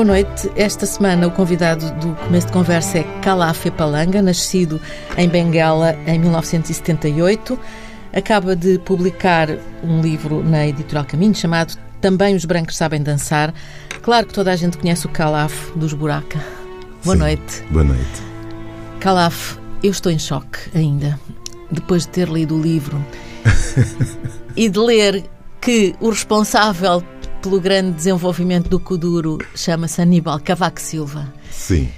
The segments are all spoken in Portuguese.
Boa noite. Esta semana o convidado do começo de conversa é Kalafe Palanga, nascido em Benguela em 1978. Acaba de publicar um livro na editorial Caminho chamado Também os Brancos Sabem Dançar. Claro que toda a gente conhece o Calaf dos Buraca. Boa Sim. noite. Boa noite. Calaf, eu estou em choque ainda, depois de ter lido o livro e de ler que o responsável pelo grande desenvolvimento do Kuduro chama-se Aníbal Cavaco Silva. Sim.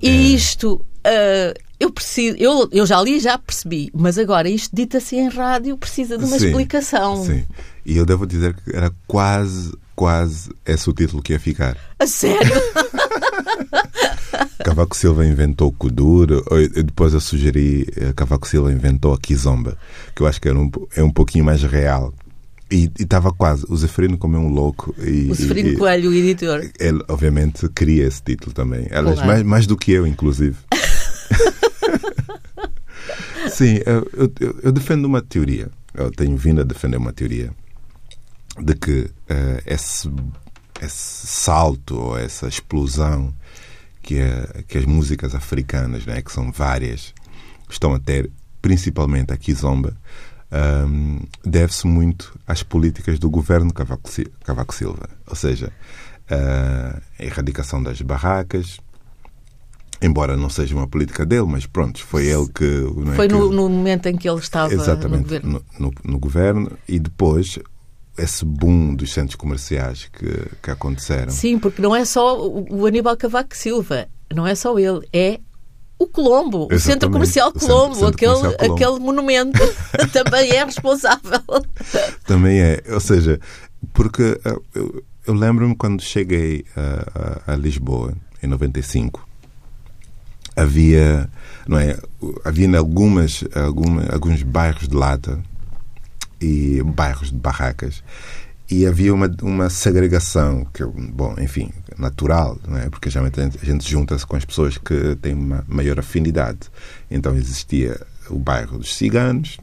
E isto, ah, eu preciso, eu, eu já li e já percebi, mas agora isto dito assim em rádio precisa de uma Sim, explicação. Sim. E eu devo dizer que era quase, quase esse o título que ia ficar. A sério? Cavaco Silva inventou o Kuduro, depois eu sugeri eh, Cavaco Silva inventou a Kizomba, que eu acho que era um, é um pouquinho mais real. E estava quase, o Zeferino comeu um louco. E, O Seferino e- Coelho, o editor. Ele, obviamente, queria esse título também. Aliás, Claro. mais, mais do que eu, inclusive. Sim, eu, eu- eu- defendo uma teoria. Eu tenho vindo a defender uma teoria de que eh, esse, esse salto ou essa explosão que, a- que as músicas africanas, né, que são várias, estão a ter, principalmente a Kizomba, ahm, deve-se muito às políticas do governo Cavaco, Si- Cavaco Silva. Ou seja, a erradicação das barracas, embora não seja uma política dele, mas pronto, foi ele que. é, Foi que- no, no momento em que ele estava no Exatamente, governo. no, no- no governo e depois esse boom dos centros comerciais que, que aconteceram. Sim, porque não é só o Aníbal Cavaco Silva, não é só ele, é o Colombo, o Centro Exatamente, Comercial o centro- Colombo, centro aquele, comercial Colombo. aquele monumento também é responsável. Também é, ou seja, porque ah, eu, eu lembro-me quando cheguei a, a- a Lisboa, em 95, havia, não é, havia algumas, alguma, alguns bairros de lata e bairros de barracas e havia uma, uma segregação que, bom, enfim, natural, não é? porque geralmente a gente, junta-se com as pessoas que têm uma maior afinidade. Então existia o bairro dos ciganos,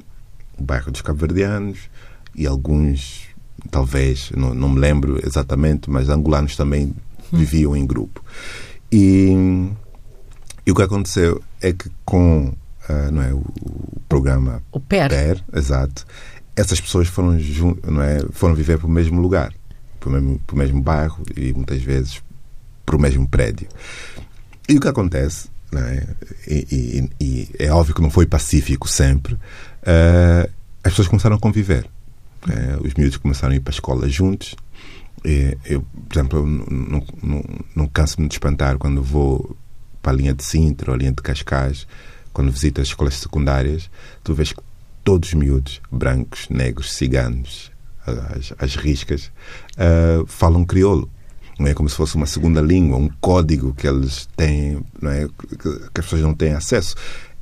o bairro dos cabo-verdianos e alguns, talvez, não, não me lembro exatamente, mas angolanos também viviam em grupo. E, e o que aconteceu é que com ah, não é, o, o programa O PER. PER, exato, essas pessoas foram, não é, foram viver para o mesmo lugar, para o mesmo, para o mesmo bairro e muitas vezes para o mesmo prédio. E o que acontece, é? E, e- e é óbvio que não foi pacífico sempre, eh, as pessoas começaram a conviver. Eh, os miúdos começaram a ir para a escola juntos. E eu, por exemplo, não, não canso-me de espantar quando vou para a linha de Sintra ou a linha de Cascais, quando visito as escolas secundárias, tu vês que todos os miúdos, brancos, negros, ciganos, as, as riscas, ah, falam crioulo. Não é como se fosse uma segunda língua, um código que eles têm, não é? que, as pessoas não têm acesso.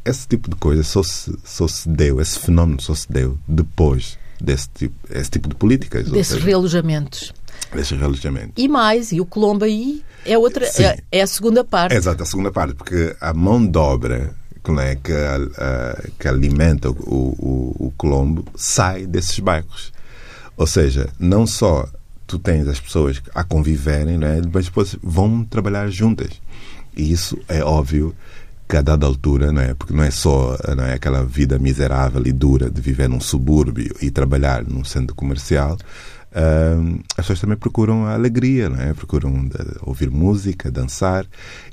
Esse tipo de coisa só se, só se deu, esse fenómeno só se deu depois desse tipo, esse tipo de políticas. Desses seja, realojamentos. desses realojamentos. E mais, e o Colombo aí é outra, é, é a segunda parte. Exato, a segunda parte, porque a mão de obra que, não é, que, a- que alimenta o, o, o Colombo sai desses bairros. Ou seja, não só tu tens as pessoas a conviverem, não é, mas depois vão trabalhar juntas. E isso é óbvio que a dada altura, não é? porque não é só não é, aquela vida miserável e dura de viver num subúrbio e trabalhar num centro comercial, Ahm, as pessoas também procuram a alegria, não é? procuram ouvir música, dançar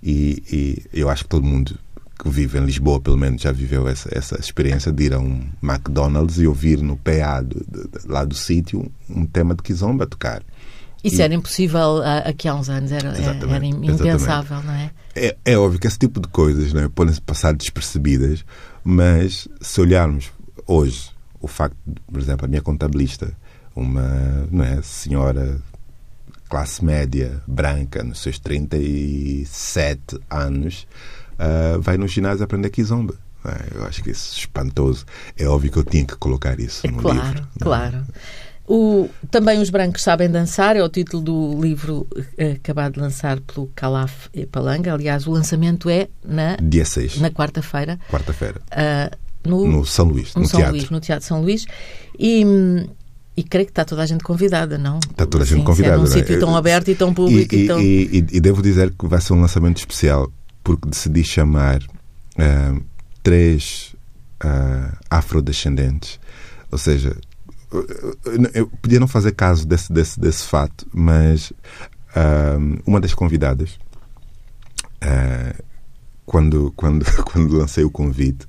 e, e eu acho que todo mundo que vive em Lisboa, pelo menos, já viveu essa, essa experiência de ir a um McDonald's e ouvir no PA do, lá do sítio um tema de Kizomba tocar. Isso era impossível há- aqui há uns anos, era, Exatamente, era impensável, não é? É, é óbvio que esse tipo de coisas não é, podem passar despercebidas, mas se olharmos hoje o facto, de, por exemplo, a minha contabilista, uma não é, senhora classe média, branca, nos seus 37 anos, ah, vai no ginásio aprender kizomba. é? Eu acho que isso é espantoso. É óbvio que eu tinha que colocar isso É no claro, livro. é? claro. O, também os brancos sabem dançar é o título do livro eh, acabado de lançar pelo Calaf e Palanga. Aliás, o lançamento é na, Dia 6, na quarta-feira quarta-feira, ah, no, no São Luís, no no, São teatro. Luís, no Teatro São Luís. E, E creio que está toda a gente convidada, não? Está toda a gente Sim, convidada. É num sítio tão aberto e tão público. E, e, tão... e, e, devo dizer que vai ser um lançamento especial, porque decidi chamar uh, três uh, afrodescendentes. Ou seja, eu podia não fazer caso desse, desse, desse fato, mas uh, uma das convidadas, quando, quando, quando lancei o convite,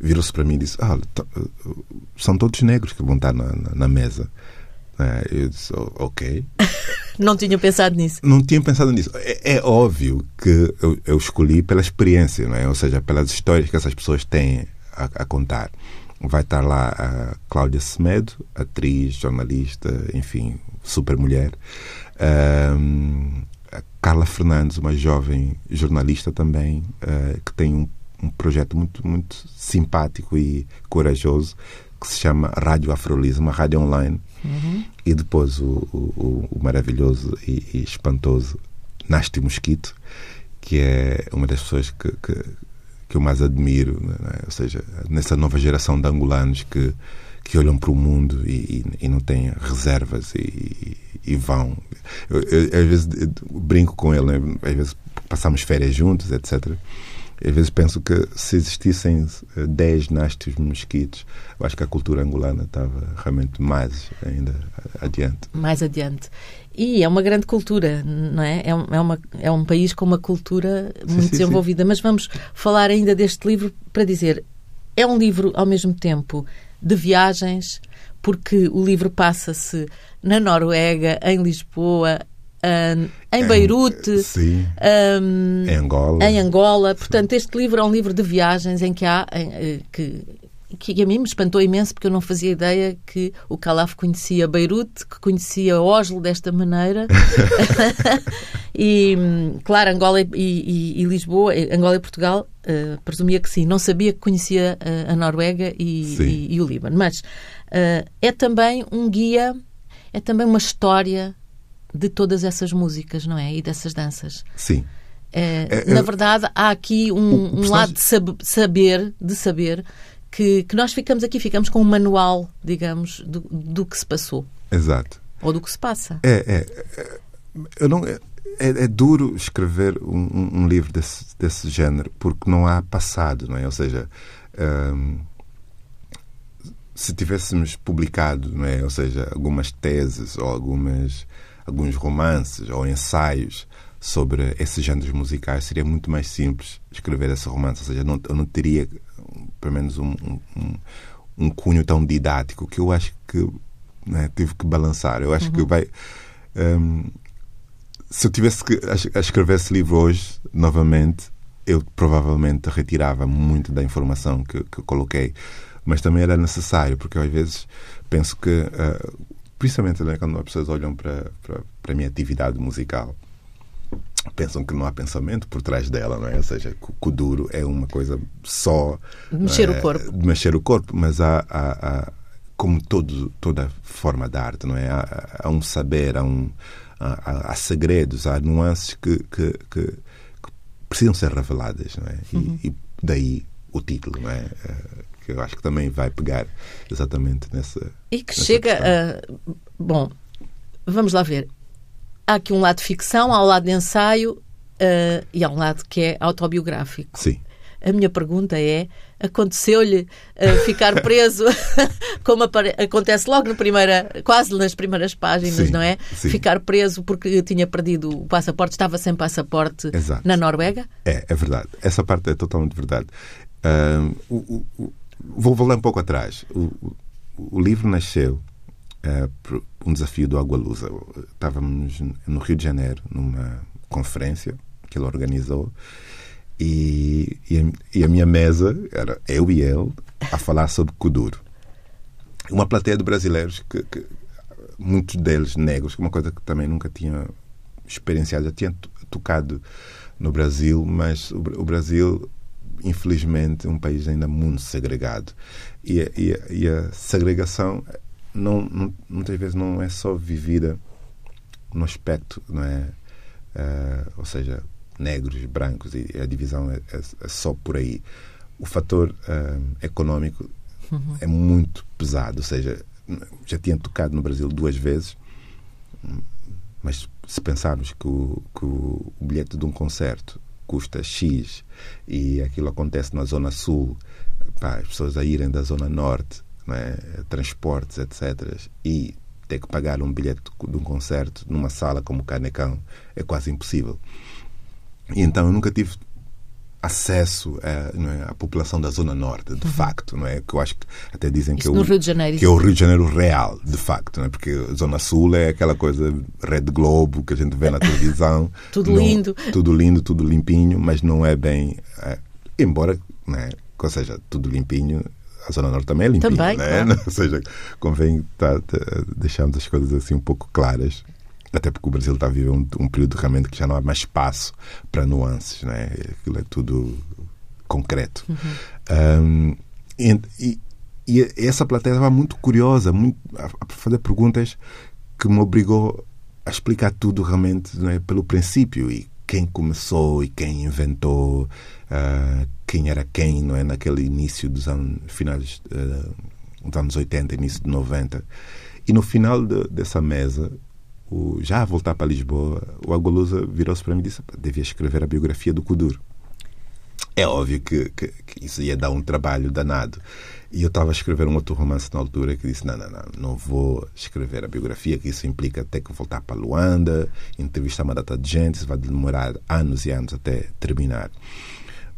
virou-se para mim e disse: são todos negros que vão estar na, na, na mesa. É, eu disse: ok. Não tinha pensado nisso. Não tinha pensado nisso. É, é óbvio que eu, eu, escolhi pela experiência, não é? ou seja, pelas histórias que essas pessoas têm a, a contar. Vai estar lá a Cláudia Semedo, atriz, jornalista, enfim, super mulher. Um, a Carla Fernandes, uma jovem jornalista também, uh, que tem um um projeto muito, muito simpático e corajoso que se chama Rádio Afrolis, uma rádio online. Uhum. E depois o, o, o maravilhoso e, e, espantoso Nasty Mosquito, que é uma das pessoas que, que, que eu mais admiro, né? ou seja, nessa nova geração de angolanos que, que olham para o mundo e, e, e não têm reservas e, e vão. Eu, eu, às vezes eu brinco com ele, né? às vezes passamos férias juntos, etc. Às vezes penso que se existissem 10 eh, nastos mosquitos, eu acho que a cultura angolana estava realmente mais ainda adiante. Mais adiante. E é uma grande cultura, não é? É, é, uma, é um país com uma cultura muito sim, desenvolvida. Sim. Mas vamos falar ainda deste livro para dizer: é um livro ao mesmo tempo de viagens, porque o livro passa-se na Noruega, em Lisboa, um, em Beirute, sim, um, em Angola. Em Angola. Portanto, este livro é um livro de viagens em que há em, eh, que que a mim me espantou imenso porque eu não fazia ideia que o Calaf conhecia Beirute, que conhecia Oslo desta maneira. e, claro, Angola e, e, e, Lisboa, eh, Angola e Portugal, uh, presumia que sim. Não sabia que conhecia uh, a Noruega e, o Líbano. Mas uh, é também um guia, é também uma história de todas essas músicas, não é? E dessas danças. Sim. É, é, na verdade, há aqui um, um lado de saber, de saber que, que nós ficamos aqui, ficamos com um manual, digamos, do, do que se passou. Exato. Ou do que se passa. É, é, é eu não, é, é, duro escrever um, um, livro desse, desse género porque não há passado, não é? Ou seja, hum, se tivéssemos publicado, não é? Ou seja, algumas teses ou algumas alguns romances ou ensaios sobre esses géneros musicais, seria muito mais simples escrever esse romance. Ou seja, não, eu não teria, pelo menos, um, um, um cunho tão didático que eu acho que né, tive que balançar. Eu acho uhum. que vai. Um, se eu tivesse que a escrever esse livro hoje, novamente, eu provavelmente retirava muito da informação que, que coloquei. Mas também era necessário, porque às vezes penso que uh, principalmente né, quando as pessoas olham para, para, para a minha atividade musical, pensam que não há pensamento por trás dela, não é? Ou seja, que o duro é uma coisa só mexer é, o corpo, mexer o corpo, mas há, há, há como todo, toda forma de arte, não é? Há, há um saber, há, um, há, há, segredos, há nuances que, que, que, que, precisam ser reveladas, não é? Uhum. E, e, daí o título, não é? Que eu acho que também vai pegar exatamente nessa. E que chega a. Bom, vamos lá ver. Há aqui um lado de ficção, há um lado de ensaio uh, e há um lado que é autobiográfico. Sim. A minha pergunta é: aconteceu-lhe uh, ficar preso, como acontece logo no primeira, quase nas primeiras páginas, sim, não é? Sim. Ficar preso porque tinha perdido o passaporte, estava sem passaporte Exato. na Noruega? É, é verdade. Essa parte é totalmente verdade. Uh, o, o, Vou voltar um pouco atrás. O, o livro nasceu uh, por um desafio do Agualusa. Estávamos no Rio de Janeiro, numa conferência que ele organizou, e, e, a, e a minha mesa era eu e ele a falar sobre Kuduro. Uma plateia de brasileiros que, que muitos deles negros, uma coisa que também nunca tinha experienciado, já tinha tocado no Brasil, mas o, o Brasil infelizmente, um país ainda muito segregado. E, e, e a segregação, não, não, muitas vezes, não é só vivida no aspecto, não é? Uh, ou seja, negros, brancos, e a divisão é, é, é só por aí. O fator uh, econômico uhum. é muito pesado, ou seja, já tinha tocado no Brasil duas vezes, mas se pensarmos que o, que o bilhete de um concerto custa X e aquilo acontece na Zona Sul, pá, as pessoas a irem da Zona Norte, é? transportes, etc., e ter que pagar um bilhete de um concerto numa sala como o Canecão é quase impossível. E então eu nunca tive acesso à, é, à população da Zona Norte, de uhum. facto, não é? Que eu acho que até dizem que, é o, Rio de Janeiro, que é o Rio de Janeiro real, de facto, não é? Porque a Zona Sul é aquela coisa Rede Globo que a gente vê na televisão. tudo não, lindo. Tudo lindo, tudo limpinho, mas não é bem. É, embora, não é? ou seja, tudo limpinho, a Zona Norte também é limpinha, também, né? Claro. Ou seja, convém tá, tá, deixarmos as coisas assim um pouco claras até porque o Brasil está a viver um, um, período realmente que já não há mais espaço para nuances, né? aquilo é tudo concreto. Uhum. Um, e, e, e, essa plateia estava muito curiosa muito, a, a, fazer perguntas que me obrigou a explicar tudo realmente né, pelo princípio e quem começou e quem inventou, uh, quem era quem não é, naquele início dos anos, finais uh, dos anos 80, início de 90. E no final de, dessa mesa, o, já a voltar para Lisboa, o Agolusa virou-se para mim e disse devia escrever a biografia do Kuduro. É óbvio que, que, que, isso ia dar um trabalho danado. E eu estava a escrever um outro romance na altura que disse: não, não, não, não vou escrever a biografia, que isso implica ter que voltar para Luanda, entrevistar uma data de gente, isso vai demorar anos e anos até terminar.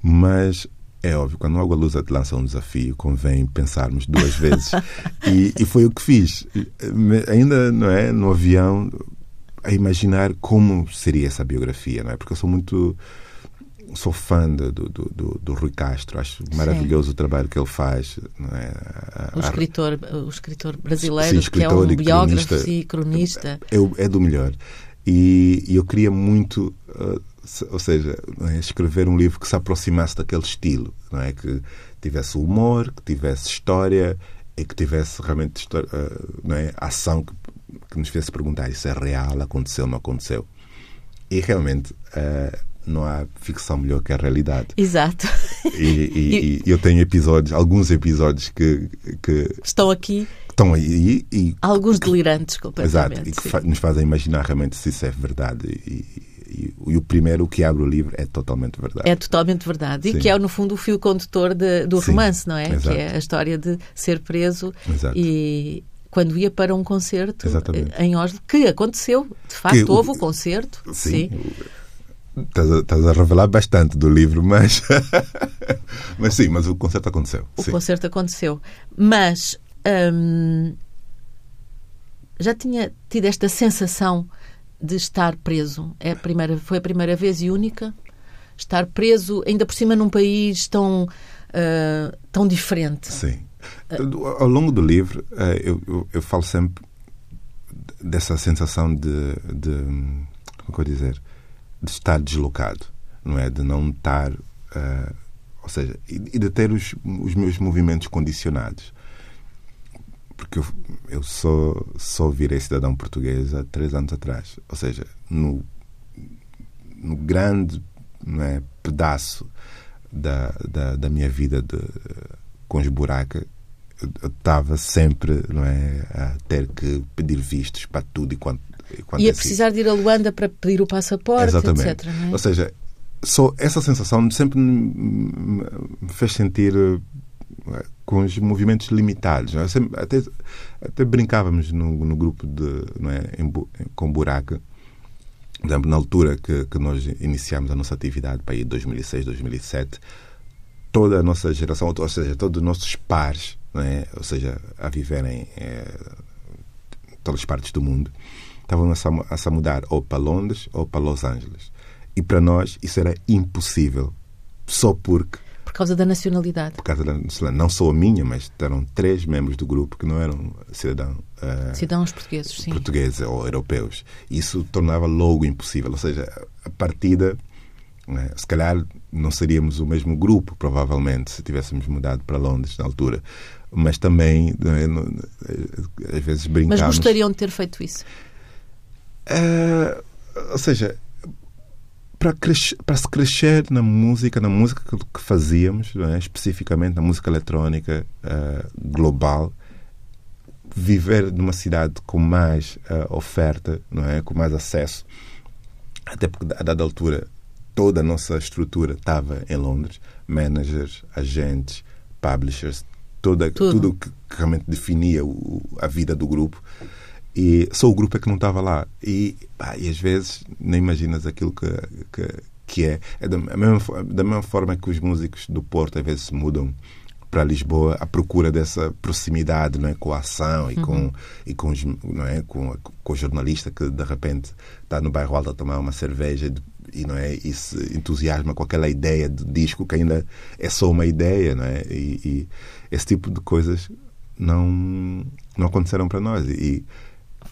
Mas é óbvio, quando o Água Luz te lança um desafio, convém pensarmos duas vezes. e, e, foi o que fiz. Ainda não é no avião a imaginar como seria essa biografia, não é? Porque eu sou muito sou fã do, do, do, do Rui Castro, acho maravilhoso Sim. o trabalho que ele faz. É? O, escritor, o escritor brasileiro, Sim, escritor que é um biógrafo cronista, e cronista. É, é do melhor. E, e eu queria muito. Uh, ou seja, é? escrever um livro que se aproximasse daquele estilo, não é? que tivesse humor, que tivesse história e que tivesse realmente ah, não é? ação que, que nos fizesse perguntar isso é real, aconteceu, não aconteceu. E realmente uh, não há ficção melhor que a realidade. Exato. E, e, e eu tenho episódios, alguns episódios que, que estão aqui estão aí e alguns delirantes completamente. Exato, e que fa nos fazem imaginar realmente se isso é verdade e, e, e, o primeiro, o que abre o livro, é totalmente verdade. É totalmente verdade. E Sim. que é, no fundo, o fio condutor de, do Sim, romance, não é? Exato. Que é a história de ser preso Exato. e quando ia para um concerto Exatamente. em Oslo, que aconteceu. De facto, que, houve o, o concerto. Sim. sim. Estás a, estás a, revelar bastante do livro, mas. mas sim, mas o concerto aconteceu. O sim. concerto aconteceu. Mas. Hum, já tinha tido esta sensação de estar preso. É a primeira, foi a primeira vez e única. Estar preso, ainda por cima num país tão, uh, tão diferente. Sim. Ao longo do livro, uh, eu, eu, eu, falo sempre dessa sensação de, de como é eu dizer, de estar deslocado, não é? De não estar, uh, ou seja, e de ter os, os meus movimentos condicionados porque eu, eu só, só virei cidadão português há três anos atrás. Ou seja, no, no grande é, pedaço da, da, da, minha vida de, com os buracos, eu estava sempre não é, a ter que pedir vistos para tudo e quanto. E, quanto e a precisar de ir a Luanda para pedir o passaporte, Exatamente. etc. É? Ou seja, só essa sensação sempre me fez sentir com os movimentos limitados. É? Até, até brincávamos no, no grupo de, é, em, com buraca. Por exemplo, na altura que, que nós iniciámos a nossa atividade para aí 2006, 2007, toda a nossa geração, ou seja, todos os nossos pares, é? ou seja, a viverem é, em todas as partes do mundo, estavam a, a se mudar ou para Londres ou para Los Angeles. E para nós isso era impossível, só porque por causa da nacionalidade. Por causa da nacionalidade. Não só a minha, mas eram três membros do grupo que não eram cidadãos. Uh, cidadãos portugueses, sim. Portugueses ou europeus. Isso tornava logo impossível. Ou seja, a partida, né, se calhar não seríamos o mesmo grupo, provavelmente, se tivéssemos mudado para Londres na altura. Mas também, né, às vezes, brincamos. Mas gostariam de ter feito isso? Uh, ou seja, para, crescer, para se crescer na música, na música que, que fazíamos, é? especificamente na música eletrónica uh, global, viver numa cidade com mais uh, oferta, não é? Com mais acesso. Até porque, a dada altura, toda a nossa estrutura estava em Londres. Managers, agentes, publishers, toda, tudo, tudo que realmente definia o, a vida do grupo. E só o grupo é que não estava lá. E, pá, e às vezes nem imaginas aquilo que, que, que é. é da, mesma, da mesma forma que os músicos do Porto às vezes mudam para Lisboa à procura dessa proximidade não é, com a ação e com, uhum. e com, os, não é, com, com o jornalista que de repente está no bairro Alto a tomar uma cerveja e, não é, e se entusiasma com aquela ideia de disco que ainda é só uma ideia. Não é? e, e esse tipo de coisas não, não aconteceram para nós. E,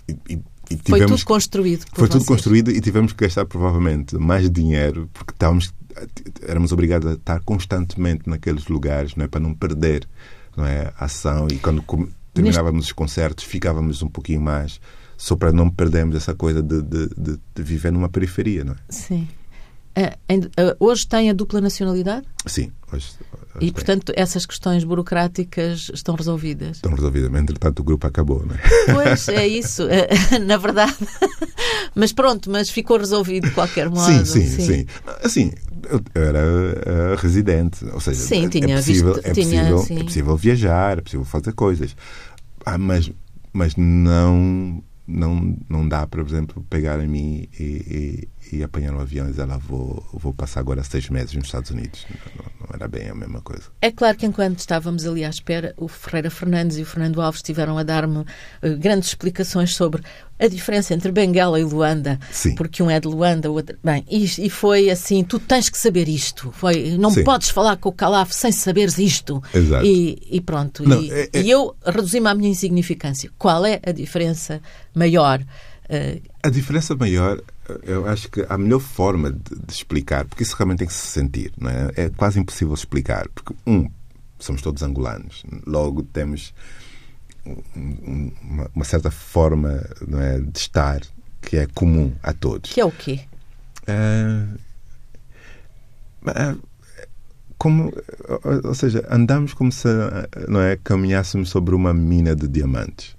e, e tivemos, foi tudo construído. foi vocês. tudo construído e tivemos que gastar provavelmente mais dinheiro porque estávamos éramos obrigados a estar constantemente naqueles lugares não é? Para não perder não é? A ação. E quando terminávamos Neste... os concertos ficávamos um pouquinho mais. Só para não perdermos essa coisa de, de, de, de viver numa periferia não é? Sim hoje tem a dupla nacionalidade sim hoje e, portanto, essas questões burocráticas estão resolvidas? Estão resolvidas, mas entretanto o grupo acabou, não é? Pois, é isso, na verdade. Mas pronto, mas ficou resolvido de qualquer modo. Sim, sim, sim. sim. Assim, eu era uh, residente, ou seja, sim, é, tinha é, possível, visto, é, possível, tinha, é possível viajar, é possível fazer coisas. Ah, mas, mas não, não, não dá para, por exemplo, pegar em mim e, e e apanhar um avião e dizer lá vou, vou passar agora seis meses nos Estados Unidos. Não, não, era bem a mesma coisa. É claro que enquanto estávamos ali à espera, o Ferreira Fernandes e o Fernando Alves estiveram a dar-me uh, grandes explicações sobre a diferença entre Benguela e Luanda, Sim. porque um é de Luanda, o outro. Bem, e, e foi assim: tu tens que saber isto. Foi, não Sim. podes falar com o Calaf sem saberes isto. Exato. E, e pronto. Não, e, é, é... e eu reduzir-me à minha insignificância. Qual é a diferença maior? Uh... A diferença maior eu acho que a melhor forma de, de, explicar, porque isso realmente tem que se sentir, não é? é quase impossível explicar, porque, um, somos todos angolanos, logo temos um, uma, uma, certa forma não é, de estar que é comum a todos. Que é o quê? É, como, ou seja, andamos como se não é, caminhássemos sobre uma mina de diamantes.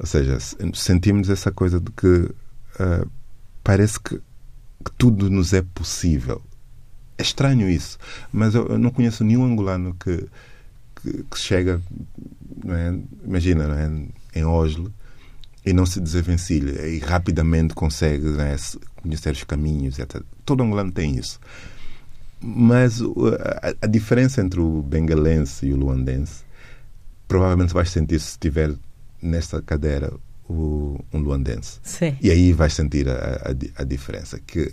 Ou seja, sentimos essa coisa de que uh, parece que, que tudo nos é possível. É estranho isso, mas eu, eu não conheço nenhum angolano que, que, que chega, é? imagina, é? em Oslo e não se desenvencilha e rapidamente consegue é? conhecer os caminhos, etc. Todo angolano tem isso. Mas a, a diferença entre o bengalense e o luandense provavelmente vais sentir se estiver nesta cadeira o, um luandense. Sim. E aí vais sentir a, a, a diferença. Que,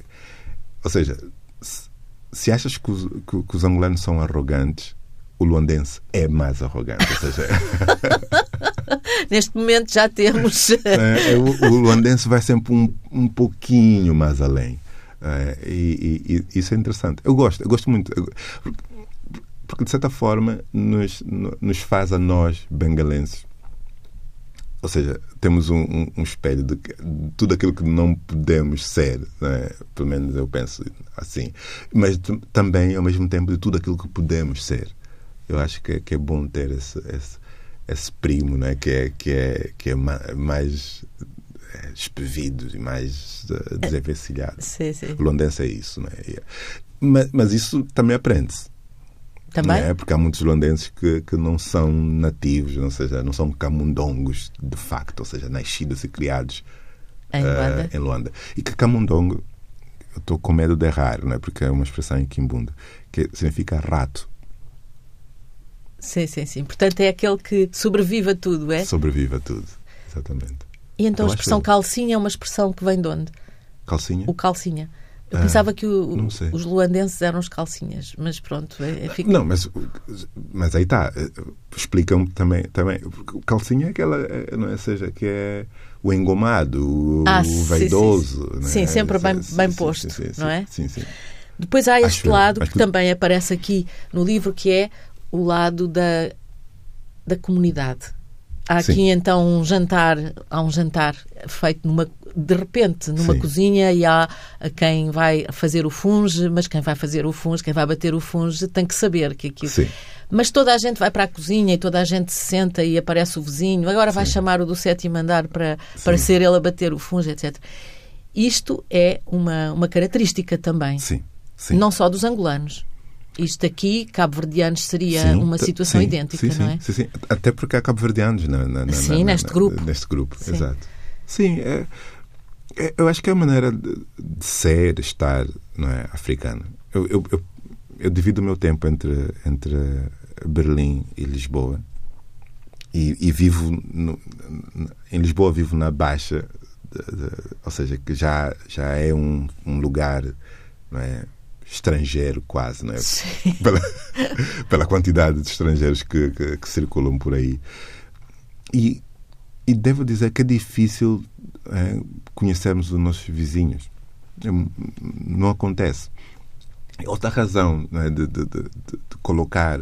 ou seja, se, se achas que os, que, que os, angolanos são arrogantes, o luandense é mais arrogante. Ou seja, Neste momento já temos. é, o, o, luandense vai sempre um, um pouquinho mais além. É, e, e, e, isso é interessante. Eu gosto, eu gosto muito. Eu, porque, de certa forma, nos, nos faz a nós, bengalenses, ou seja, temos um, um, um espelho de, de, tudo aquilo que não podemos ser, né? pelo menos eu penso assim, mas também, ao mesmo tempo, de tudo aquilo que podemos ser. Eu acho que, que é bom ter esse, esse, esse primo né? que é, que é, que é mais é, espevido e mais uh, desenvencilhado. Sim, sim. O londense é isso. Né? Mas, mas isso também aprende-se. Também? É? Porque há muitos luandenses que, que não são nativos, ou seja, não são camundongos de facto, ou seja, nascidos e criados em Luanda. Uh, em Luanda. E que camundongo, eu estou com medo de errar, não é? porque é uma expressão em quimbundo, que significa rato. Sim, sim, sim. Portanto, é aquele que sobrevive a tudo, é? Sobrevive a tudo, exatamente. E então eu a expressão calcinha é uma expressão que vem de onde? Calcinha? O calcinha. Eu pensava que o, os luandenses eram os calcinhas, mas pronto. É, é Não, mas, mas aí está. Explicam-me também, também. O calcinha é aquela, é, não é? Seja, que é o engomado, o, ah, o. Sim, sim. sim é? sempre bem, bem posto, sim, não é? Sim, sim. Depois há este Acho lado que também aparece aqui no livro, que é o lado da, da comunidade. Há aqui Sim. então um jantar, há um jantar feito numa de repente, numa Sim. cozinha e há quem vai fazer o funge, mas quem vai fazer o funge, quem vai bater o funge, tem que saber que aquilo. Sim. Mas toda a gente vai para a cozinha e toda a gente se senta e aparece o vizinho. Agora vai chamar o do sétimo andar para, para ser ele a bater o funge, etc. Isto é uma, uma característica também. Não só dos angolanos. Isto aqui, cabo-verdianos, seria Sim, uma situação sim, idêntica, sim, não é? Sim, sim. Até porque há cabo-verdianos na, na, na- Sim, na- neste grupo. Neste grupo, exato. Sim, é- é- eu acho que é a maneira de, de ser, estar, não é, africano. Eu, eu, eu, eu divido o meu tempo entre, entre Berlim e Lisboa. E, e vivo no- em Lisboa vivo na Baixa, de- de- ou seja, que já, já é um, um lugar não é, estrangeiro quase, não é? Sim. pela, pela quantidade de estrangeiros que, que, que circulam por aí. E, e devo dizer que é difícil eh, conhecermos os nossos vizinhos. É, Não acontece. Outra razão de, de- de- de- de colocar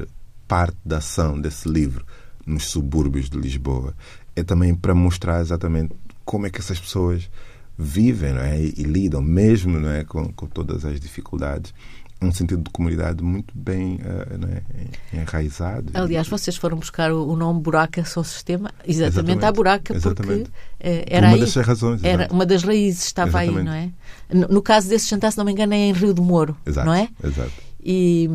parte da ação desse livro nos subúrbios de Lisboa é também para mostrar exatamente como é que essas pessoas vivem não é? e, lidam, mesmo não é? com, com todas as dificuldades, um sentido de comunidade muito bem eh, é? enraizado. Aliás, vocês foram buscar o nome Buraca São Sistema exatamente, Exatamente. à Buraca, porque Exatamente. eh, Por era uma aí. das razões. Era uma das raízes, estava aí, não é? No, caso desse jantar, se não me engano, é em Rio de Moro, Exato, não é? Exato. E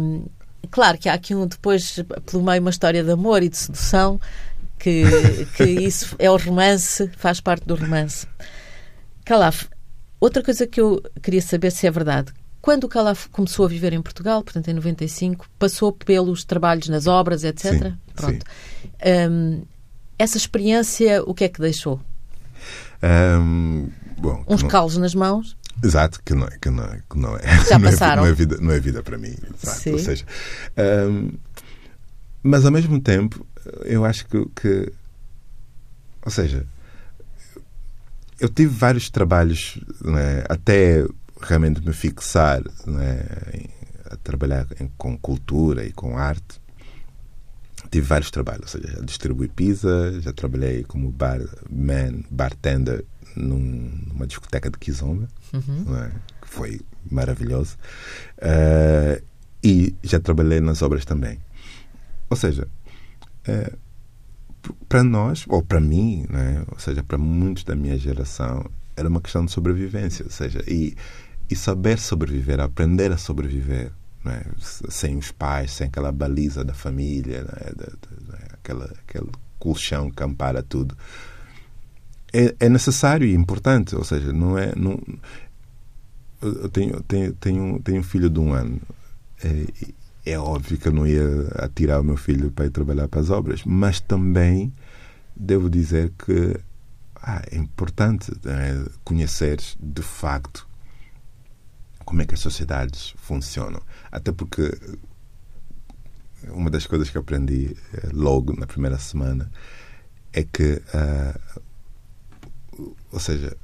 claro que há aqui um depois, pelo meio, uma história de amor e de sedução, que, que isso é o romance, faz parte do romance. Calaf, outra coisa que eu queria saber se é verdade. Quando o Calaf começou a viver em Portugal, portanto em 95, passou pelos trabalhos nas obras, etc. Sim, Pronto. Hum, essa experiência, o que é que deixou? Ahm, bom, Uns não- calos nas mãos? Exato, que não é. Que não é, que não é Já não é- passaram. não, é vida, não é vida para mim. Exato. Sim. Ou seja, ahm, mas ao mesmo tempo, eu acho que, que. Ou seja, eu tive vários trabalhos não é, até realmente me fixar é, em- a trabalhar em- com cultura e com arte. Tive vários trabalhos, ou seja, já distribuí pizza, já trabalhei como barman, bartender num- numa discoteca de Kizomba, não é? que foi maravilhoso. Eh, e já trabalhei nas obras também. Ou seja, p- para nós, ou para mim, não é? ou seja, para muitos da minha geração, era uma questão de sobrevivência. Ou seja, e, e saber sobreviver, aprender a sobreviver, é? S- sem os pais, sem aquela baliza da família, não é? Da-? Aquela, aquele colchão que ampara tudo. É, é necessário e importante, ou seja, não é. Não, eu tenho, tenho, tenho, tenho um filho de um ano. É, é óbvio que eu não ia atirar o meu filho para ir trabalhar para as obras, mas também devo dizer que ah, é importante né, conhecer de facto como é que as sociedades funcionam. Até porque uma das coisas que aprendi eh, logo na primeira semana é que, ah, ou seja,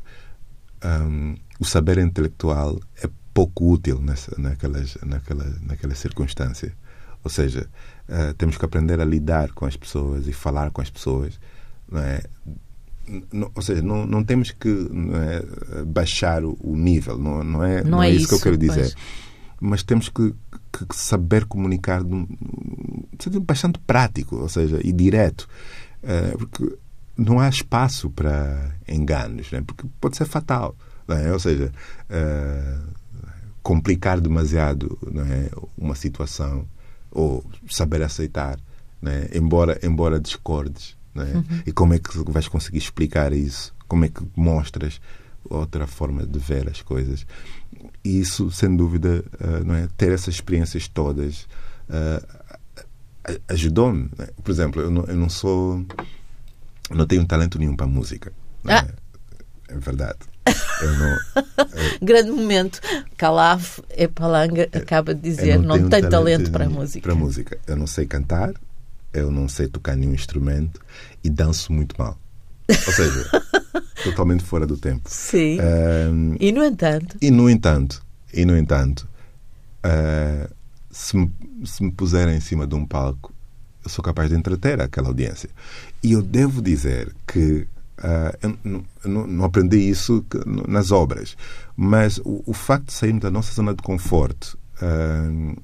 um, o saber intelectual é pouco útil nessa, naquelas, naquela, naquela circunstância. Ou seja, uh, temos que aprender a lidar com as pessoas e falar com as pessoas. Não é? Não- ou seja, não, não temos que não é, baixar o, o nível, não, não, é, Não é isso que eu quero dizer. pois. Mas temos que, que- que saber comunicar de um, de um bastante prático, ou seja, e direto. Uh, porque não há espaço para enganos, né? porque pode ser fatal. Não é? Ou seja, uh, complicar demasiado é? uma situação ou saber aceitar, né? embora, embora discordes. Né? E como é que vais conseguir explicar isso? Como é que mostras outra forma de ver as coisas? E isso, sem dúvida, uh, não é? ter essas experiências todas a- ajudou-me. né? Por exemplo, eu não, eu não sou. Não tenho talento nenhum para música. não é? Ah. É verdade. Não, Grande momento. Calaf é palanga, acaba de dizer, não, tenho tem talento para a música. Para música. Eu não sei cantar, eu não sei tocar nenhum instrumento e danço muito mal. Ou seja, totalmente fora do tempo. Sim. E, no entanto, e no entanto, e no entanto, ah, se, me, se me puserem em cima de um palco, eu sou capaz de entreter aquela audiência. E eu devo dizer que Uh, eu não, aprendi isso nas obras, mas o, o, facto de sairmos da nossa zona de conforto, uh,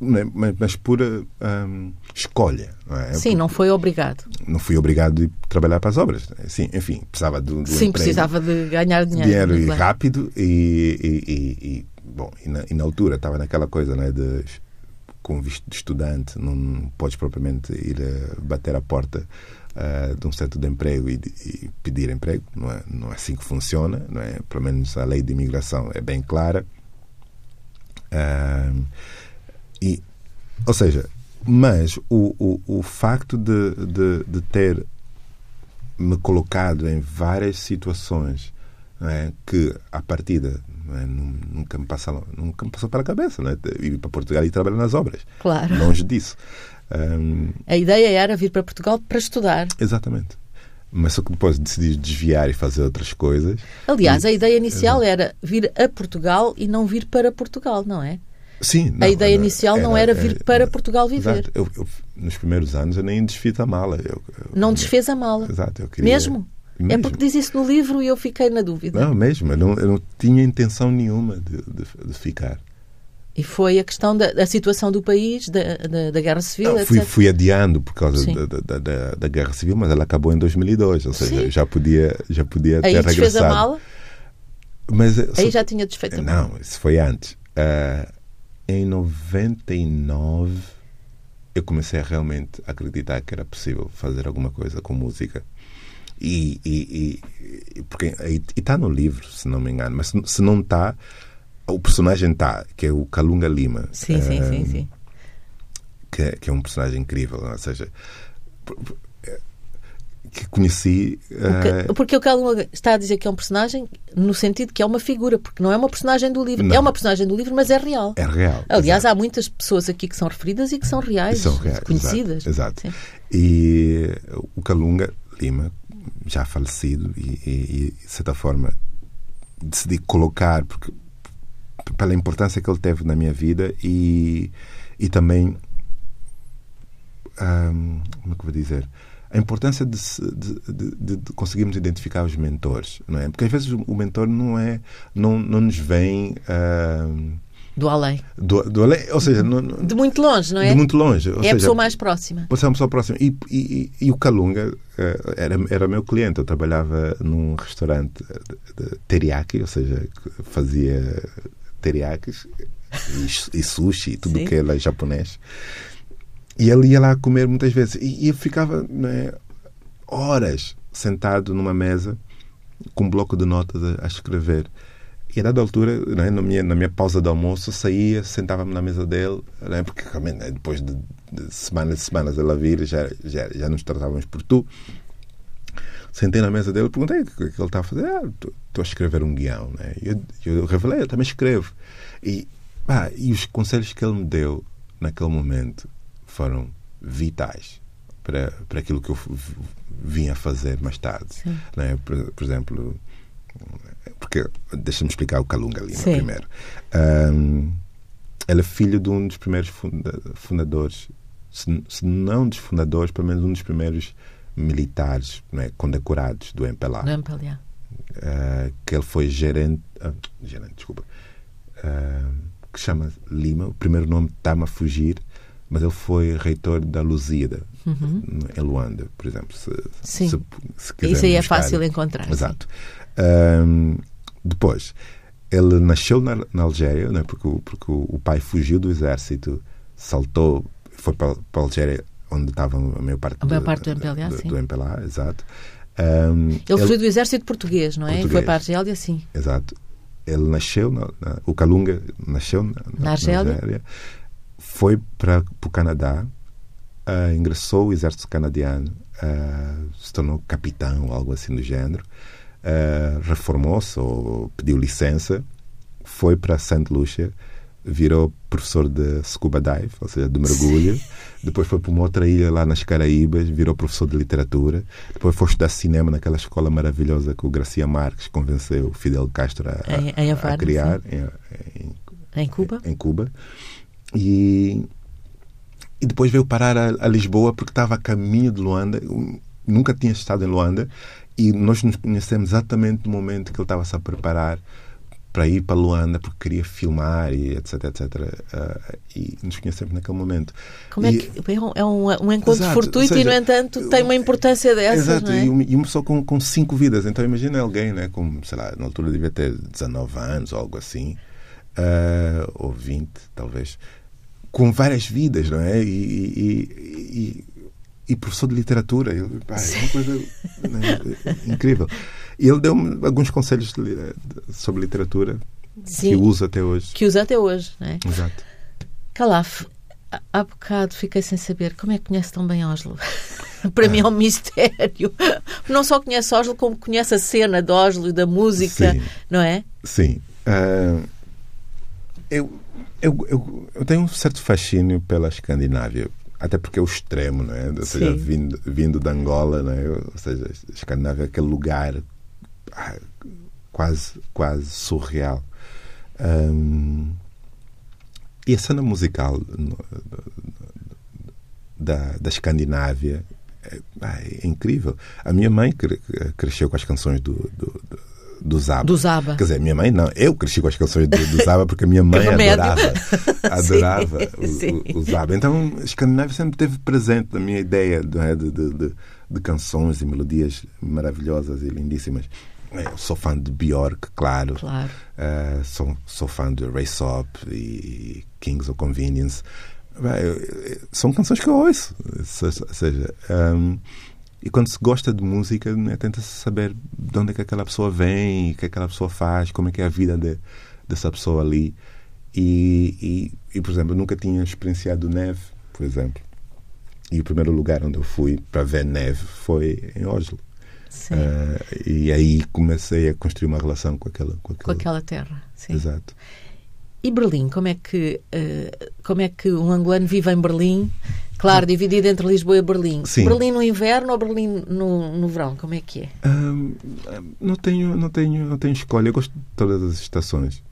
mas, mas, por uh, escolha. Não é? Sim, não foi obrigado. Não fui obrigado a trabalhar para as obras. Sim, enfim, precisava de, de Sim, precisava de ganhar dinheiro. Dinheiro e rápido e, e, e, e bom, e na, e na, altura estava naquela coisa né, de com visto de estudante, não podes propriamente ir bater a porta uh, de um centro de emprego e, e, pedir emprego. Não é, não é assim que funciona. Não é? Pelo menos a lei de imigração é bem clara. Uh, e, ou seja, mas o, o, o facto de, de, de ter me colocado em várias situações é? que, à partida, é? nunca, me passou, nunca me passou pela cabeça é? ir para Portugal e trabalhar nas obras. Claro. Longe disso. Um, a ideia era vir para Portugal para estudar. Exatamente. Mas só que depois decidi desviar e fazer outras coisas. Aliás, e, a ideia inicial era vir a Portugal e não vir para Portugal, não é? Sim. Não, a ideia era, inicial não era, vir para Portugal viver. Eu, eu, nos primeiros anos eu nem desfiz a mala. Eu, não desfez a mala? Exato. Eu queria, mesmo? mesmo? É porque diz isso no livro e eu fiquei na dúvida. Não, mesmo. Eu não, não tinha intenção nenhuma de, de, de ficar. E foi a questão da, da situação do país, da, da, da Guerra Civil, Não, fui, fui, adiando por causa da, da, da, Guerra Civil, mas ela acabou em 2002, ou seja, Sim. já podia, já podia Aí ter regressado. Aí desfez a mala? Mas, Aí só, já tinha desfeito a mala? Não, isso foi antes. Uh, em 99 eu comecei a realmente acreditar que era possível fazer alguma coisa com música. E, e, e porque está no livro, se não me engano, mas se não está, o personagem está, que é o Calunga Lima. Sim, sim, sim, sim. Que, que, é um personagem incrível, ou seja, que conheci. Porque, uh... porque o Calunga está a dizer que é um personagem no sentido que é uma figura, porque não é uma personagem do livro. Não. É uma personagem do livro, mas é real. É real. Aliás, exato. há muitas pessoas aqui que são referidas e que são reais, são reais conhecidas. Exato. exato. E o Calunga Lima, já falecido, e, e, e de certa forma decidi colocar, porque pela importância que ele teve na minha vida e, e também um, como é que eu vou dizer a importância de, de, de, de, conseguirmos identificar os mentores não é porque às vezes o mentor não é não, não nos vem um, do além. Do, do além, ou seja, não, de muito longe, não é? De muito longe. é seja, a pessoa mais próxima. Pode ser uma pessoa próxima. E, e, e o Calunga uh, era, era meu cliente. Eu trabalhava num restaurante de, de teriyaki, ou seja, fazia teriyakis e, e sushi, tudo o que é japonês. E ele ia lá comer muitas vezes. E, e eu ficava né, horas sentado numa mesa com um bloco de notas a, a escrever. E a dada altura, né, na, minha, na minha pausa de almoço, saía, sentava-me na mesa dele, né, porque né, depois de, de, semanas e semanas ela vir, já, já, já nos tratávamos por tu. Sentei na mesa dele e perguntei o que, é ele está a fazer. Ah, estou a escrever um guião. Né? Eu, eu revelei, eu também escrevo. E, ah, e os conselhos que ele me deu naquele momento foram vitais para, para aquilo que eu vim a fazer mais tarde. Né? Por, por exemplo, porque deixa-me explicar o Calunga Lima Sim. primeiro. Um, ele é filho de um dos primeiros fundadores, se, se não dos fundadores, pelo menos um dos primeiros militares né, condecorados do MPLA. Do MPLA. Uh, que ele foi gerente, uh, gerente desculpa, uh, que chama Lima, o primeiro nome está-me a fugir, mas ele foi reitor da Lusíada, uhum. em Luanda, por exemplo. Se, sim. Se, se Isso aí é fácil encontrar. Exato. Um, depois, ele nasceu na, na Algéria, né, porque, porque o, o, pai fugiu do exército, saltou, foi para, para a Algéria, onde estava a maior parte, a maior parte do, MPLA, do, sim. do MPLA, exato. Um, ele, ele fugiu do exército português, não é? Português. Foi para a Argélia, sim. Exato. Ele nasceu, na, na, o Calunga nasceu na, na Argélia. na Argélia foi para, para o Canadá, uh, ingressou o exército canadiano, uh, se tornou capitão algo assim do género, uh, reformou-se ou pediu licença, foi para St. Lucia, virou professor de scuba dive, ou seja, de mergulho. Sim. Depois foi para uma outra ilha lá nas Caraíbas, virou professor de literatura. Depois foi estudar cinema naquela escola maravilhosa que o Garcia Marques convenceu Fidel Castro a, em, em a, a criar em, em, Cuba. Em, Cuba. E, e depois veio parar a, a Lisboa porque estava a caminho de Luanda. nunca tinha estado em Luanda e nós nos conhecemos exatamente no momento que ele estava-se a preparar para ir para Luanda porque queria filmar e etc, etc. Uh, e nos conhecemos naquele momento. Como e, é que é um, é um encontro exato, fortuito seja, e, no entanto, tem uma importância dessas, Exato, não é? e uma pessoa com, com cinco vidas. Então imagina alguém, né, com, sei lá, na altura devia ter 19 anos ou algo assim, uh, ou 20 talvez, com várias vidas, não é? E, e, e professor de literatura. Eu, pá, é uma coisa né, incrível. E ele deu-me alguns conselhos de, sobre literatura Sim, que uso até hoje. Que usa até hoje, não é? Exato. Calaf, há bocado fiquei sem saber como é que conhece tão bem Oslo. Para ah. mim é um mistério. Não só conhece Oslo, como conhece a cena de Oslo e da música, Sim. não é? Sim. Uh, eu, eu, eu, eu tenho um certo fascínio pela Escandinávia até porque é o extremo, não é? Ou seja, vindo, vindo de Angola, não é? Ou seja, a Escandinávia é aquele lugar ah, quase, quase surreal. Um, e a cena musical da, da Escandinávia é, é, incrível. A minha mãe cresceu com as canções do, do, do do Zaba. Do Zaba. Quer dizer, minha mãe não. Eu cresci com as canções do, do Zaba porque a minha mãe adorava. adorava sim, o, o, o, Zaba. Então, Escandinávia sempre teve presente na minha ideia de, de, de, de canções e melodias maravilhosas e lindíssimas. Eu sou fã de Bjork, claro. claro. Uh, sou, sou fã de Ray Sop e Kings of Convenience. São canções que eu ouço. Ou seja, um, e quando se gosta de música, né, tenta-se saber de onde é que aquela pessoa vem, o que é que aquela pessoa faz, como é que é a vida de, dessa pessoa ali. E, e, e, por exemplo, eu nunca tinha experienciado neve, por exemplo. E o primeiro lugar onde eu fui para ver neve foi em Oslo. Uh, e aí comecei a construir uma relação com aquela, com aquela, com aquela terra. Sim. Exato. E Berlim, como é que uh, como é que um angolano vive em Berlim? Claro, dividido entre Lisboa e Berlim. Sim. Berlim no inverno ou Berlim no, no verão? Como é que é? Um, não tenho não tenho não tenho escolha. Eu gosto de todas as estações.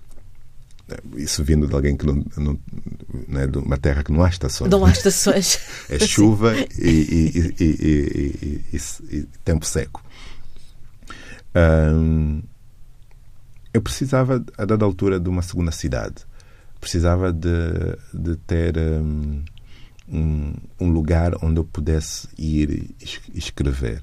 Isso vindo de alguém que não, não, não é de uma terra que não há estações. Não há estações. é chuva e, e, e, e, tempo seco. Eu precisava, a dada altura, de uma segunda cidade. Precisava de, de ter um, um, lugar onde eu pudesse ir escrever.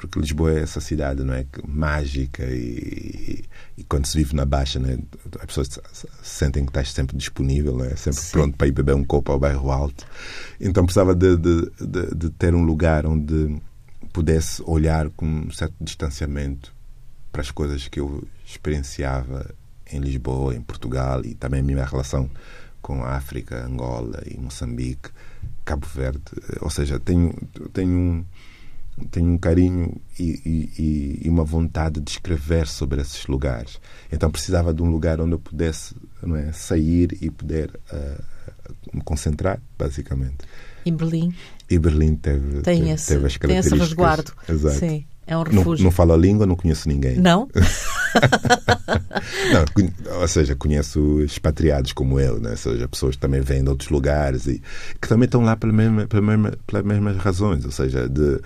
Porque Lisboa é essa cidade não é mágica e, e quando se vive na Baixa né, as pessoas sentem que estás sempre disponível, é? sempre Sim. pronto para ir beber um copo ao bairro alto. Então precisava de, de, de, de ter um lugar onde pudesse olhar com um certo distanciamento para as coisas que eu experienciava em Lisboa, em Portugal e também a minha relação com a África, Angola e Moçambique, Cabo Verde. Ou seja, tenho, tenho, um, tenho um carinho e, e, e, uma vontade de escrever sobre esses lugares. Então precisava de um lugar onde eu pudesse não é, sair e poder uh, me concentrar, basicamente. Em Berlim? E Berlim teve, tem teve, esse, teve as características. Tem esse resguardo. Exato. Sim. É um refúgio. Não, não falo a língua, não conheço ninguém. Não? não, ou seja, conheço expatriados como eu, né? ou seja, pessoas que também vêm de outros lugares e que também estão lá pela mesma, pela mesma, pelas mesmas razões, ou seja, de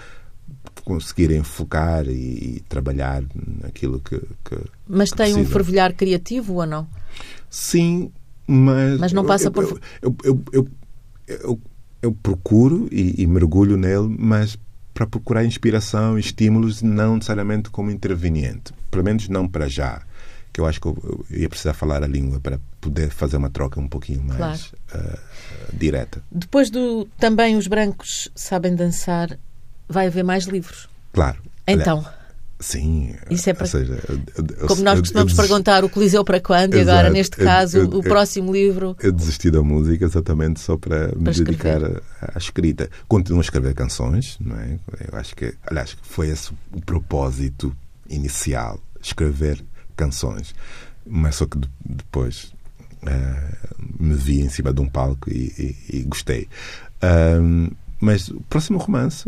conseguirem focar e, e trabalhar naquilo que. que mas que tem precisam. um fervilhar criativo ou não? Sim, mas. Mas não passa eu, por. Eu, eu, eu, eu, eu procuro e, e mergulho nele, mas para procurar inspiração e estímulos, não necessariamente como interveniente. Pelo menos não para já. Que eu acho que eu ia precisar falar a língua para poder fazer uma troca um pouquinho mais claro. uh, direta. Depois do Também os Brancos Sabem Dançar, vai haver mais livros? Claro. Então. Aliás, Sim. Isso é para... seja, eu, Como nós costumamos eu, eu, perguntar o Coliseu para quando, e agora, neste caso, o próximo livro. Eu desisti da música exatamente só para, para me dedicar à, à, escrita. Continuo a escrever canções, não é? Eu acho que, aliás, foi esse o propósito inicial, escrever canções. Mas só que depois uh, me vi em cima de um palco e, e, e gostei. Um, mas o próximo romance,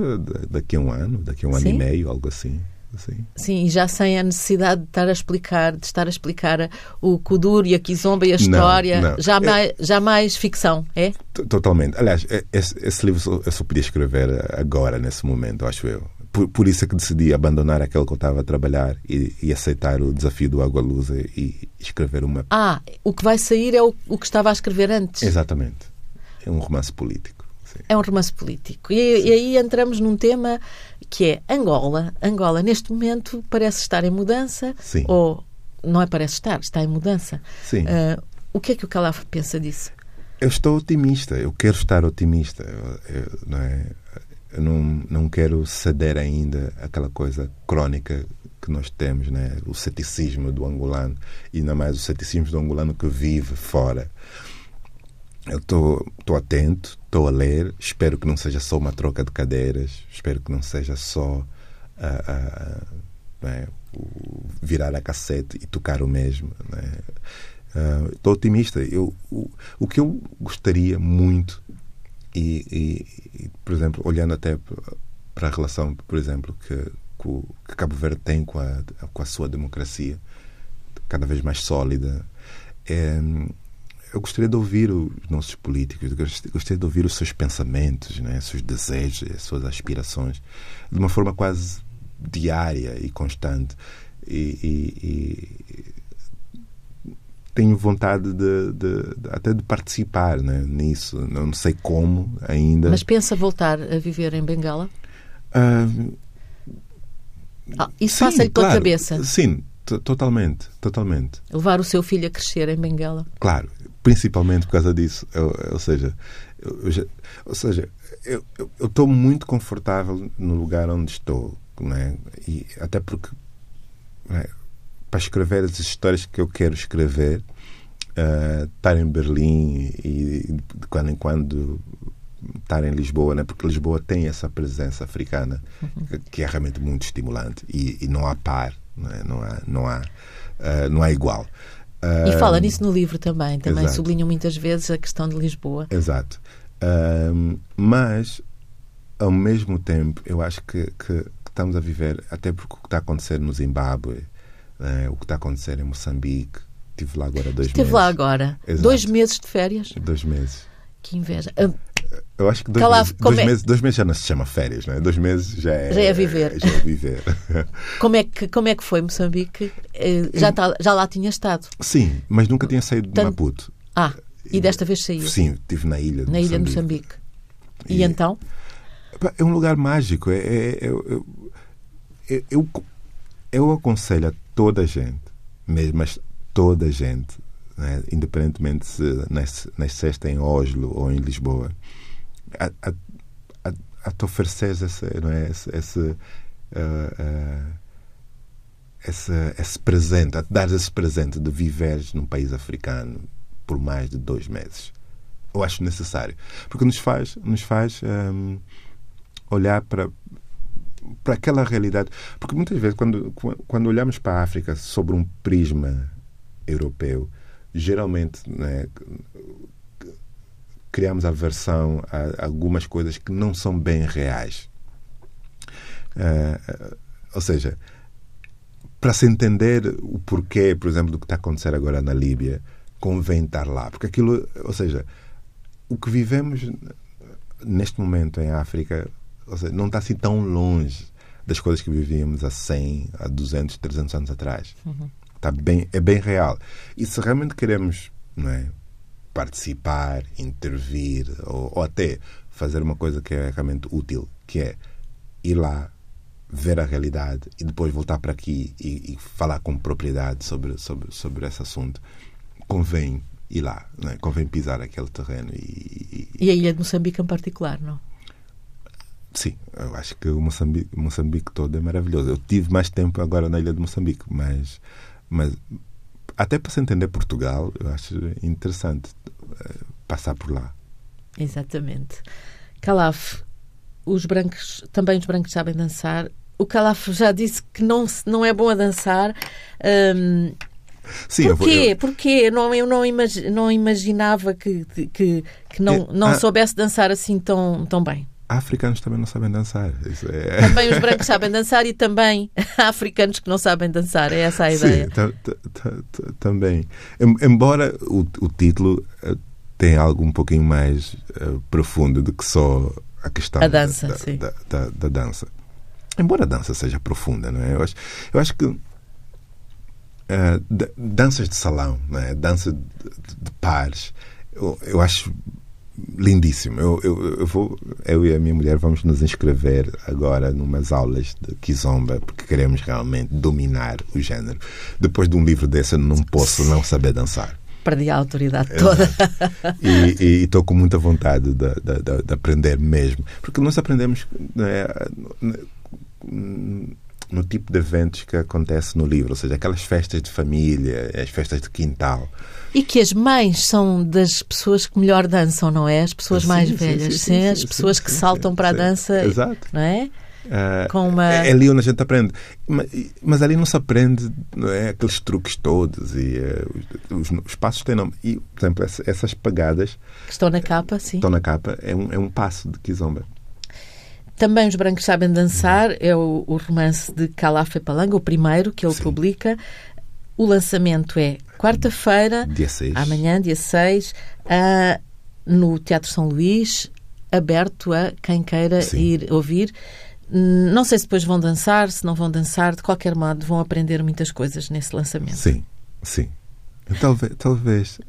daqui a um ano, daqui a um Sim. ano e meio, algo assim. Sim. Sim, e já sem a necessidade de estar a explicar, de estar a explicar o Kudur e a Kizomba e a história, não, não. Já, é, mais, já mais ficção, é? Totalmente. Aliás, é, esse, esse livro eu só podia escrever agora, nesse momento, acho eu. por, por, isso é que decidi abandonar aquele que eu estava a trabalhar e, e aceitar o desafio do Água Lusa e escrever uma. Ah, o que vai sair é o, o que estava a escrever antes. Exatamente. É um romance político. Sim. É um romance político. E, e, aí entramos num tema que é Angola. Angola, neste momento, parece estar em mudança. Sim. Ou não é parece estar, está em mudança. Sim. Uh, o que é que o Calaf pensa disso? Eu estou otimista, eu quero estar otimista. Eu, eu, não é? eu não, não quero ceder ainda àquela coisa crónica que nós temos, né? o ceticismo do angolano, e ainda mais o ceticismo do angolano que vive fora. Eu estou atento, estou a ler, espero que não seja só uma troca de cadeiras, espero que não seja só uh, uh, né? virar a cassete e tocar o mesmo. Né? Estou uh, otimista. Eu, o, o que eu gostaria muito, e, e, e, por exemplo, olhando até para a relação, por exemplo, que, que Cabo Verde tem com a, com a sua democracia, cada vez mais sólida, é, eu gostaria de ouvir os nossos políticos, gostaria de ouvir os seus pensamentos, né, os seus desejos, as suas aspirações, de uma forma quase diária e constante. E, e, e tenho vontade de, de, de, até de participar né, nisso. Não sei como ainda. Mas pensa voltar a viver em Bengala? Uh, ah, isso passa-lhe pela claro, cabeça? Sim, totalmente, totalmente. Levar o seu filho a crescer em Bengala? Claro, principalmente por causa disso. Eu, ou seja, eu, eu já, ou seja, eu estou muito confortável no lugar onde estou, né? e até porque né, para escrever as histórias que eu quero escrever, uh, estar em Berlim e de quando em quando estar em Lisboa, né? porque Lisboa tem essa presença africana uhum. que é realmente muito estimulante e, e não há par, não, é? não há, não há, uh, não há igual. E fala nisso no livro também. Também exato. sublinham muitas vezes a questão de Lisboa. Exato. Um, mas, ao mesmo tempo, eu acho que, que, estamos a viver, até porque o que está a acontecer no Zimbábue, né, o que está a acontecer em Moçambique, estive lá agora dois Estive meses. lá agora. Exato. Dois meses de férias? Dois meses. Que inveja. Eu acho que dois, meses, dois, é... meses, dois meses já não se chama férias, né? Dois meses já é, já é viver. Já é viver. como, é que, como é que foi Moçambique? Eh, já, tá, já lá tinha estado? Sim, mas nunca tinha saído de Maputo. Ah, e desta vez saiu? Sim, estive na ilha de Na Moçambique. ilha de Moçambique. E, e então? É um lugar mágico. É, é, é, é eu, eu aconselho a toda a gente, mesmo mas toda a gente, né? independentemente se nasceste em Oslo ou em Lisboa, a, a, a, a te ofereceres esse, não é? esse, esse, uh, uh, esse, esse presente, a te dar esse presente de viveres num país africano por mais de dois meses. Eu acho necessário. Porque nos faz, nos faz um, olhar para, para aquela realidade. Porque muitas vezes, quando, quando olhamos para a África sobre um prisma europeu, geralmente né, criamos aversão a algumas coisas que não são bem reais. Uh, ou seja, para se entender o porquê, por exemplo, do que está a acontecer agora na Líbia, convém estar lá. Porque aquilo, ou seja, o que vivemos neste momento em África seja, não está assim tão longe das coisas que vivíamos há 100, há 200, 300 anos atrás. Uhum. Está bem, é bem real. E se realmente queremos não é, participar, intervir ou, ou até fazer uma coisa que é realmente útil, que é ir lá, ver a realidade e depois voltar para aqui e, e, falar com propriedade sobre, sobre, sobre esse assunto, convém ir lá, é? convém pisar aquele terreno. E, e... e a ilha de Moçambique em particular, não? Sim, eu acho que o Moçambique, Moçambique todo é maravilhoso. Eu tive mais tempo agora na ilha de Moçambique, mas, mas até para se entender Portugal, eu acho interessante eh, passar por lá. Exatamente. Calaf, os brancos, também os brancos sabem dançar. O Calaf já disse que não, não é bom a dançar. Um, Sim, Porquê? Eu. Porquê? Não, eu não, imagi, não imaginava que, que, que não, é, não ah, soubesse dançar assim tão, tão bem africanos também não sabem dançar. É... Também os brancos sabem dançar e também há africanos que não sabem dançar. É essa a ideia. Sim, também. Embora o, o título eh, tenha algo um pouquinho mais uh, profundo do que só a questão a dança, da. Da, da, da, dança. embora a dança seja profunda, não é? Eu acho, eu acho que Uh, danças de salão, é? dança de, de pares, eu, eu, acho lindíssimo. Eu, eu, eu, vou, eu e a minha mulher vamos nos inscrever agora numas aulas de Kizomba porque queremos realmente dominar o género. Depois de um livro desse, eu não posso não saber dançar. Perdi a autoridade toda. e estou com muita vontade de, de, de, de, aprender mesmo. Porque nós aprendemos. Né, no tipo de eventos que acontece no livro, ou seja, aquelas festas de família, as festas de quintal. E que as mães são das pessoas que melhor dançam, não é? As pessoas sim, mais sim, velhas, sim, sim, as pessoas que saltam para a dança, Exato. não é? Uh, Com uma... É, é ali onde a gente aprende. Mas, mas ali não se aprende não é, aqueles truques todos e uh, os, os, passos têm nome. E, por exemplo, essas, essas pegadas que estão na capa, sim. Estão na capa, é um, é um passo de Kizomba. Também Os Brancos Sabem Dançar é o, o romance de Calafé Palanga, o primeiro que ele Sim. publica. O lançamento é quarta-feira, dia 6. amanhã, dia 6, uh, no Teatro São Luís, aberto a quem queira Sim. ir ouvir. Não sei se depois vão dançar, se não vão dançar, de qualquer modo vão aprender muitas coisas nesse lançamento. Sim, sim. Talvez, talvez.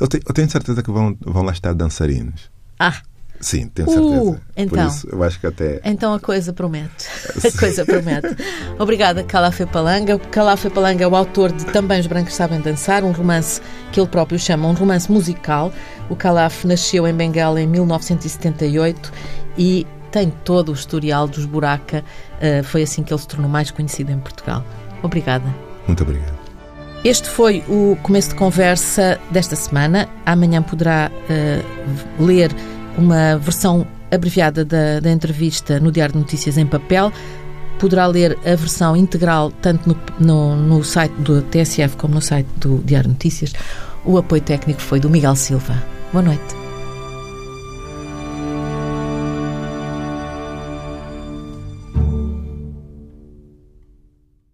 Eu tenho, eu tenho certeza que vão, vão lá estar dançarinos. Ah! Sim, tenho certeza. Uh, então, isso, eu acho que até. Então a coisa promete. a coisa promete. Obrigada, Calafé Palanga. Calafé Palanga é o autor de Também os Brancos Sabem Dançar, um romance que ele próprio chama um romance musical. O Calaf nasceu em Bengala em 1978 e tem todo o historial dos Buraca. Uh, foi assim que ele se tornou mais conhecido em Portugal. Obrigada. Muito obrigado. Este foi o começo de conversa desta semana. Amanhã poderá uh, ler uma versão abreviada da, da entrevista no Diário de Notícias em papel. Poderá ler a versão integral tanto no, no, no site do TSF como no site do Diário de Notícias. O apoio técnico foi do Miguel Silva. Boa noite.